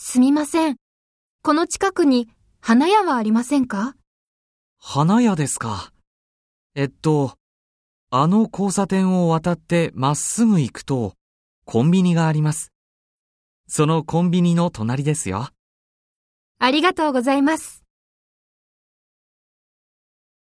すみません。この近くに花屋はありませんか？花屋ですか。えっと、あの交差点を渡ってまっすぐ行くと、コンビニがあります。そのコンビニの隣ですよ。ありがとうございます。